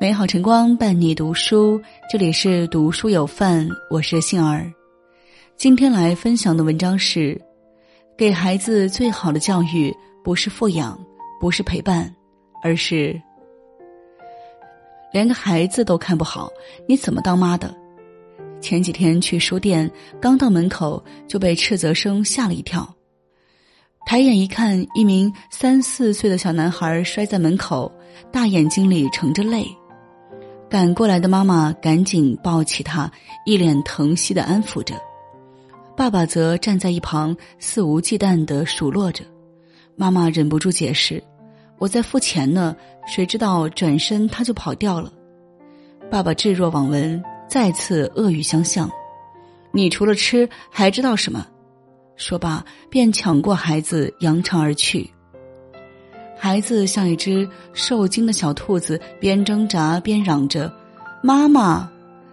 美好晨光伴你读书，这里是读书有范，我是杏儿。今天来分享的文章是：给孩子最好的教育，不是富养，不是陪伴，而是连个孩子都看不好，你怎么当妈的？前几天去书店，刚到门口就被斥责声吓了一跳。抬眼一看，一名三四岁的小男孩摔在门口，大眼睛里盛着泪。赶过来的妈妈赶紧抱起他，一脸疼惜的安抚着。爸爸则站在一旁肆无忌惮的数落着。妈妈忍不住解释：“我在付钱呢。”谁知道转身他就跑掉了。爸爸置若罔闻，再次恶语相向：“你除了吃还知道什么？”说罢，便抢过孩子，扬长而去。孩子像一只受惊的小兔子，边挣扎边嚷着：“妈妈！”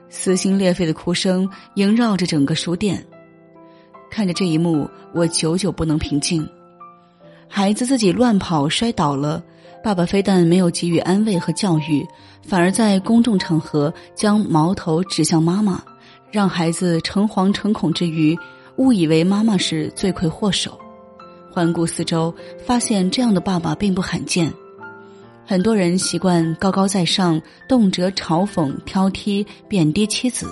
撕心裂肺的哭声萦绕着整个书店。看着这一幕，我久久不能平静。孩子自己乱跑摔倒了，爸爸非但没有给予安慰和教育，反而在公众场合将矛头指向妈妈，让孩子诚惶诚恐之余。误以为妈妈是罪魁祸首，环顾四周，发现这样的爸爸并不罕见。很多人习惯高高在上，动辄嘲讽、挑剔、贬低妻子，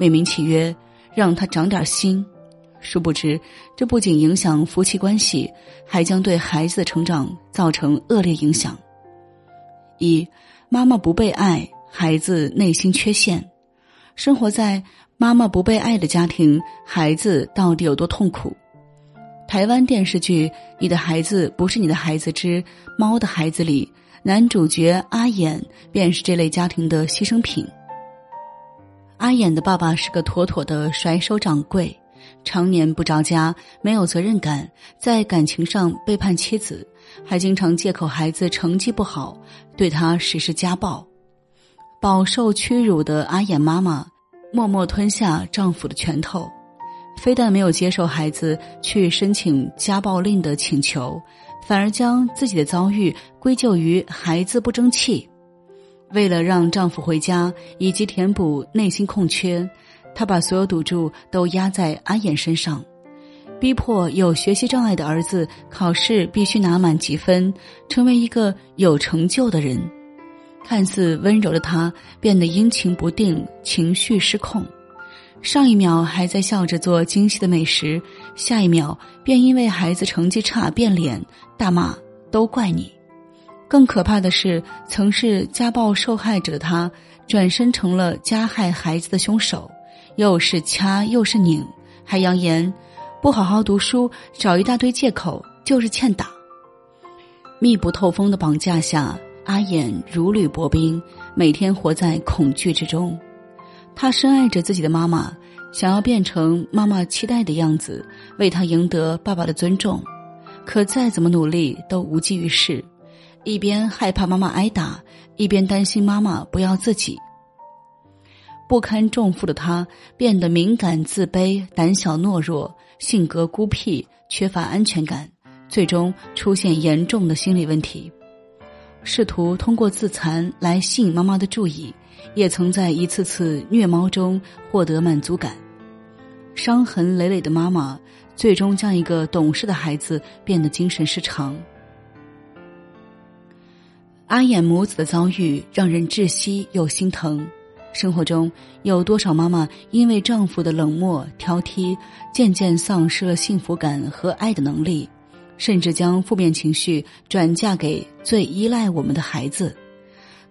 美名其曰让他长点心。殊不知，这不仅影响夫妻关系，还将对孩子的成长造成恶劣影响。一，妈妈不被爱，孩子内心缺陷，生活在。妈妈不被爱的家庭，孩子到底有多痛苦？台湾电视剧《你的孩子不是你的孩子之猫的孩子》里，男主角阿衍便是这类家庭的牺牲品。阿衍的爸爸是个妥妥的甩手掌柜，常年不着家，没有责任感，在感情上背叛妻子，还经常借口孩子成绩不好对他实施家暴。饱受屈辱的阿衍妈妈。默默吞下丈夫的拳头，非但没有接受孩子去申请家暴令的请求，反而将自己的遭遇归咎于孩子不争气。为了让丈夫回家以及填补内心空缺，她把所有赌注都压在阿衍身上，逼迫有学习障碍的儿子考试必须拿满几分，成为一个有成就的人。看似温柔的他变得阴晴不定，情绪失控。上一秒还在笑着做精细的美食，下一秒便因为孩子成绩差变脸，大骂都怪你。更可怕的是，曾是家暴受害者的他，转身成了加害孩子的凶手，又是掐又是拧，还扬言不好好读书，找一大堆借口就是欠打。密不透风的绑架下。阿衍如履薄冰，每天活在恐惧之中。他深爱着自己的妈妈，想要变成妈妈期待的样子，为她赢得爸爸的尊重。可再怎么努力都无济于事，一边害怕妈妈挨打，一边担心妈妈不要自己。不堪重负的他变得敏感、自卑、胆小、懦弱，性格孤僻，缺乏安全感，最终出现严重的心理问题。试图通过自残来吸引妈妈的注意，也曾在一次次虐猫中获得满足感。伤痕累累的妈妈，最终将一个懂事的孩子变得精神失常。阿衍母子的遭遇让人窒息又心疼。生活中有多少妈妈因为丈夫的冷漠挑剔，渐渐丧失了幸福感和爱的能力？甚至将负面情绪转嫁给最依赖我们的孩子，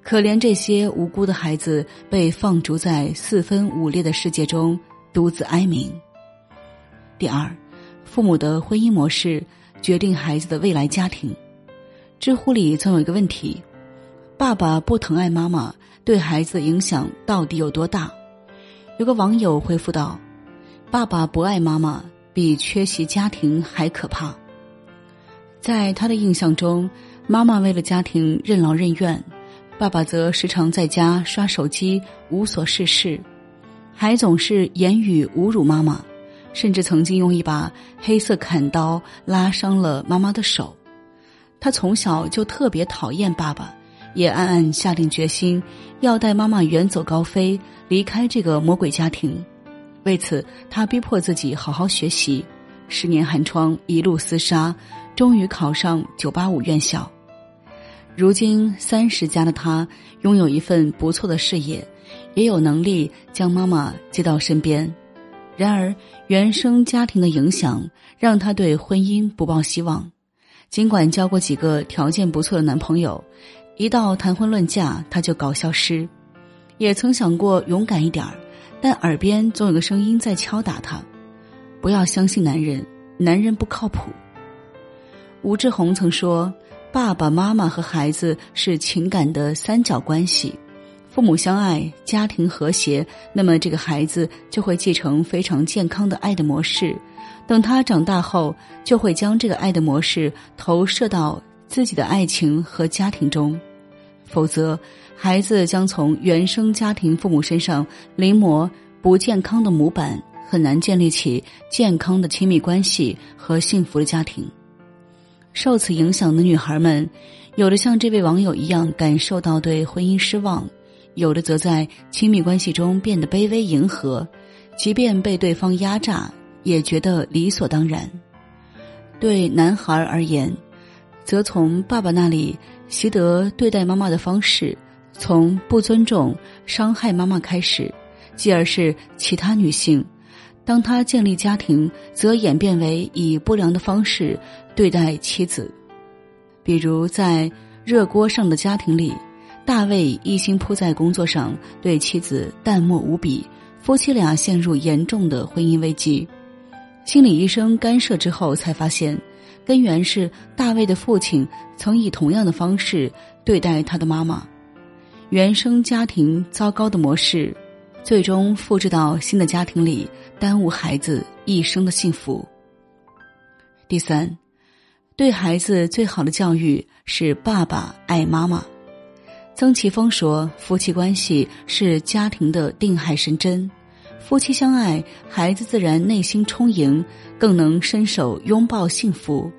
可怜这些无辜的孩子被放逐在四分五裂的世界中，独自哀鸣。第二，父母的婚姻模式决定孩子的未来家庭。知乎里曾有一个问题：爸爸不疼爱妈妈，对孩子的影响到底有多大？有个网友回复道：“爸爸不爱妈妈，比缺席家庭还可怕。”在他的印象中，妈妈为了家庭任劳任怨，爸爸则时常在家刷手机无所事事，还总是言语侮辱妈妈，甚至曾经用一把黑色砍刀拉伤了妈妈的手。他从小就特别讨厌爸爸，也暗暗下定决心要带妈妈远走高飞，离开这个魔鬼家庭。为此，他逼迫自己好好学习，十年寒窗一路厮杀，终于考上九八五院校。如今三十加的他，拥有一份不错的事业，也有能力将妈妈接到身边。然而，原生家庭的影响让他对婚姻不抱希望。尽管交过几个条件不错的男朋友，一到谈婚论嫁他就搞消失。也曾想过勇敢一点儿，但耳边总有个声音在敲打他：不要相信男人，男人不靠谱。吴志红曾说：“爸爸妈妈和孩子是情感的三角关系，父母相爱，家庭和谐，那么这个孩子就会继承非常健康的爱的模式。”等他长大后，就会将这个爱的模式投射到自己的爱情和家庭中，否则，孩子将从原生家庭父母身上临摹不健康的模板，很难建立起健康的亲密关系和幸福的家庭。受此影响的女孩们，有的像这位网友一样感受到对婚姻失望，有的则在亲密关系中变得卑微迎合，即便被对方压榨。也觉得理所当然。对男孩而言，则从爸爸那里习得对待妈妈的方式，从不尊重、伤害妈妈开始，继而是其他女性。当他建立家庭，则演变为以不良的方式对待妻子。比如在《热锅上的家庭》里，大卫一心扑在工作上，对妻子淡漠无比，夫妻俩陷入严重的婚姻危机。心理医生干涉之后，才发现，根源是大卫的父亲曾以同样的方式对待他的妈妈，原生家庭糟糕的模式，最终复制到新的家庭里，耽误孩子一生的幸福。第三，对孩子最好的教育是爸爸爱妈妈。曾奇峰说：“夫妻关系是家庭的定海神针。”夫妻相爱，孩子自然内心充盈，更能伸手拥抱幸福。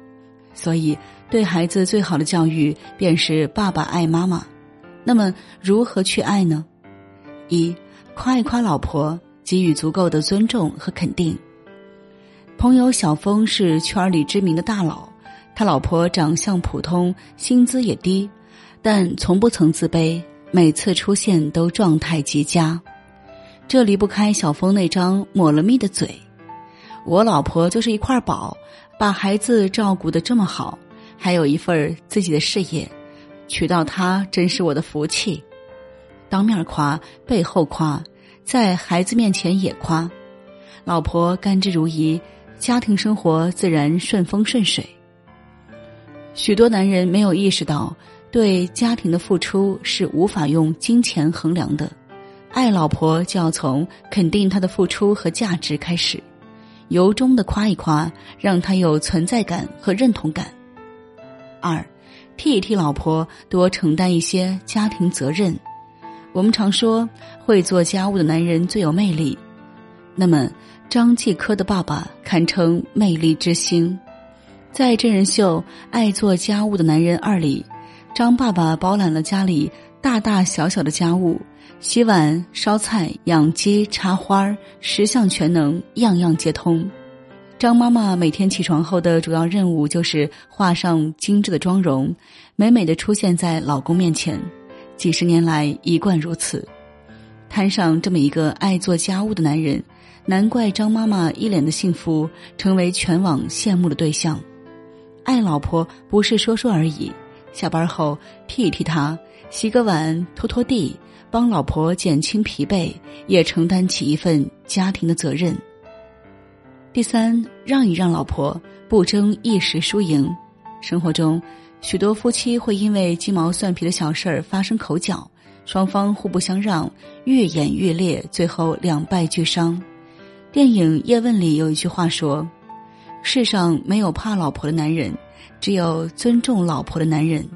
所以，对孩子最好的教育便是爸爸爱妈妈。那么，如何去爱呢？一，夸一夸老婆，给予足够的尊重和肯定。朋友小峰是圈里知名的大佬，他老婆长相普通，薪资也低，但从不曾自卑，每次出现都状态极佳。这离不开小峰那张抹了蜜的嘴。我老婆就是一块宝，把孩子照顾的这么好，还有一份自己的事业，娶到她真是我的福气。当面夸，背后夸，在孩子面前也夸，老婆甘之如饴，家庭生活自然顺风顺水。许多男人没有意识到，对家庭的付出是无法用金钱衡量的。爱老婆就要从肯定她的付出和价值开始，由衷的夸一夸，让她有存在感和认同感。二，替一替老婆，多承担一些家庭责任。我们常说，会做家务的男人最有魅力。那么，张继科的爸爸堪称魅力之星。在真人秀《爱做家务的男人二》里，张爸爸包揽了家里大大小小的家务。洗碗、烧菜、养鸡、插花十项全能，样样皆通。张妈妈每天起床后的主要任务就是画上精致的妆容，美美的出现在老公面前。几十年来一贯如此。摊上这么一个爱做家务的男人，难怪张妈妈一脸的幸福，成为全网羡慕的对象。爱老婆不是说说而已，下班后替一替她，洗个碗，拖拖地。帮老婆减轻疲惫，也承担起一份家庭的责任。第三，让一让老婆，不争一时输赢。生活中，许多夫妻会因为鸡毛蒜皮的小事儿发生口角，双方互不相让，越演越烈，最后两败俱伤。电影《叶问》里有一句话说：“世上没有怕老婆的男人，只有尊重老婆的男人。”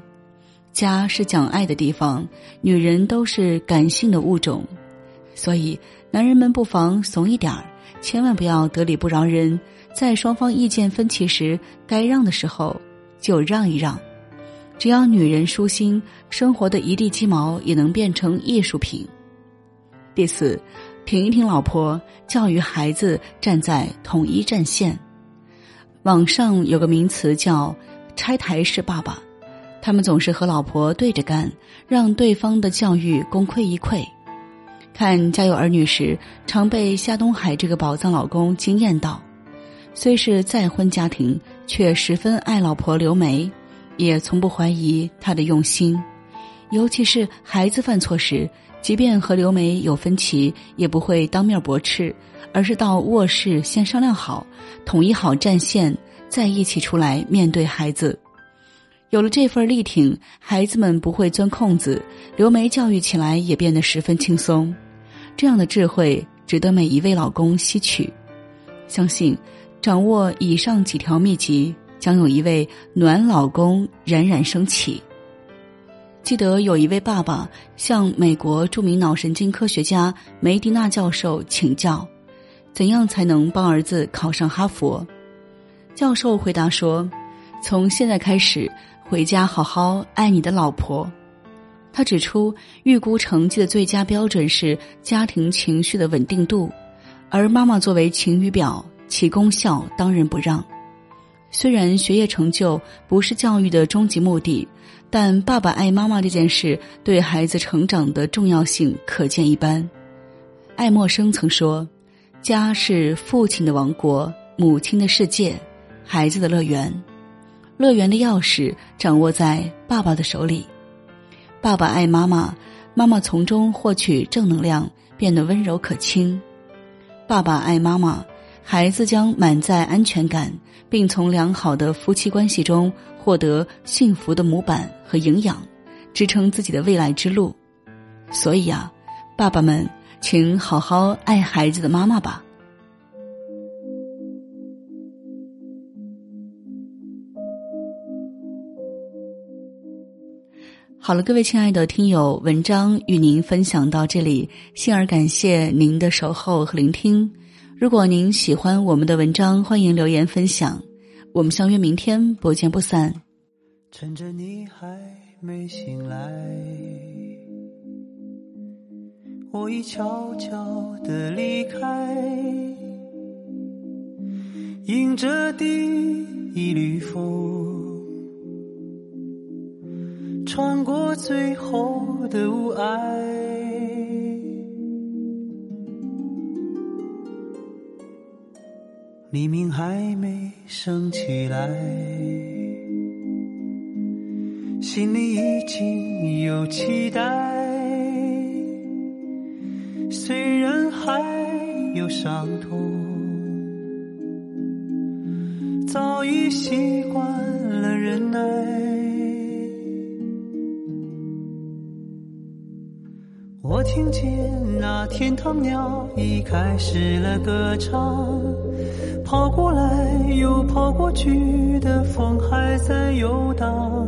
家是讲爱的地方，女人都是感性的物种，所以男人们不妨怂一点儿，千万不要得理不饶人，在双方意见分歧时，该让的时候就让一让。只要女人舒心，生活的一地鸡毛也能变成艺术品。第四，挺一挺老婆，教育孩子站在统一战线。网上有个名词叫“拆台式爸爸”，他们总是和老婆对着干，让对方的教育功亏一篑。看《家有儿女》时，常被夏东海这个宝藏老公惊艳到。虽是再婚家庭，却十分爱老婆刘梅，也从不怀疑他的用心。尤其是孩子犯错时，即便和刘梅有分歧，也不会当面驳斥，而是到卧室先商量好，统一好战线，再一起出来面对孩子。有了这份力挺，孩子们不会钻空子，刘梅教育起来也变得十分轻松。这样的智慧值得每一位老公吸取。相信，掌握以上几条秘籍，将有一位暖老公冉冉升起。记得有一位爸爸向美国著名脑神经科学家梅迪纳教授请教，怎样才能帮儿子考上哈佛？教授回答说：“从现在开始，回家好好爱你的老婆。”他指出，预估成绩的最佳标准是家庭情绪的稳定度，而妈妈作为晴雨表，其功效当仁不让。虽然学业成就不是教育的终极目的，但爸爸爱妈妈这件事对孩子成长的重要性可见一斑。爱默生曾说：“家是父亲的王国，母亲的世界，孩子的乐园。乐园的钥匙掌握在爸爸的手里。”爸爸爱妈妈，妈妈从中获取正能量，变得温柔可亲。爸爸爱妈妈，孩子将满载安全感，并从良好的夫妻关系中获得幸福的模板和营养，支撑自己的未来之路。所以啊，爸爸们，请好好爱孩子的妈妈吧。好了，各位亲爱的听友，文章与您分享到这里，幸而感谢您的守候和聆听。如果您喜欢我们的文章，欢迎留言分享。我们相约明天，不见不散。趁着你还没醒来，我已悄悄地离开，迎着第一缕风。穿过最后的雾霭，黎明还没升起来，心里已经有期待。虽然还有伤痛，早已习惯了忍耐。我听见那天堂鸟已开始了歌唱，跑过来又跑过去的风还在游荡。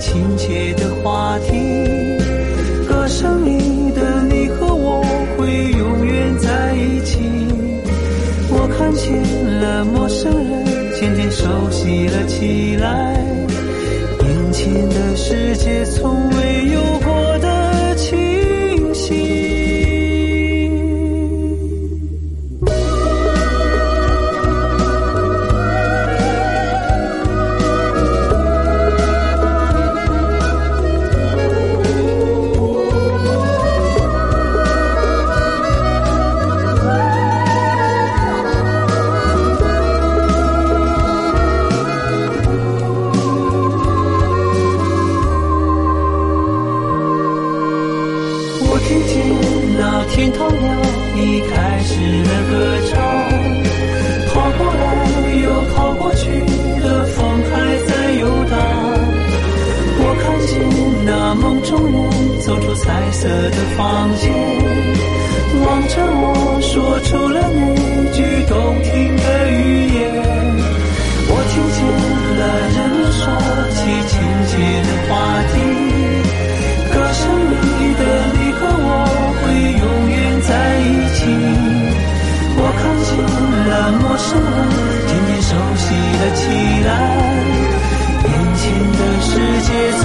亲切的话题，歌声里的你和我会永远在一起。我看见了陌生人，渐渐熟悉了起来。眼前的世界从未有那梦中人走出彩色的房间望着我说出了那句动听的语言我听见了人们说起亲切的话题歌声里的你和我会永远在一起我看见了陌生人渐渐熟悉了起来眼前的世界从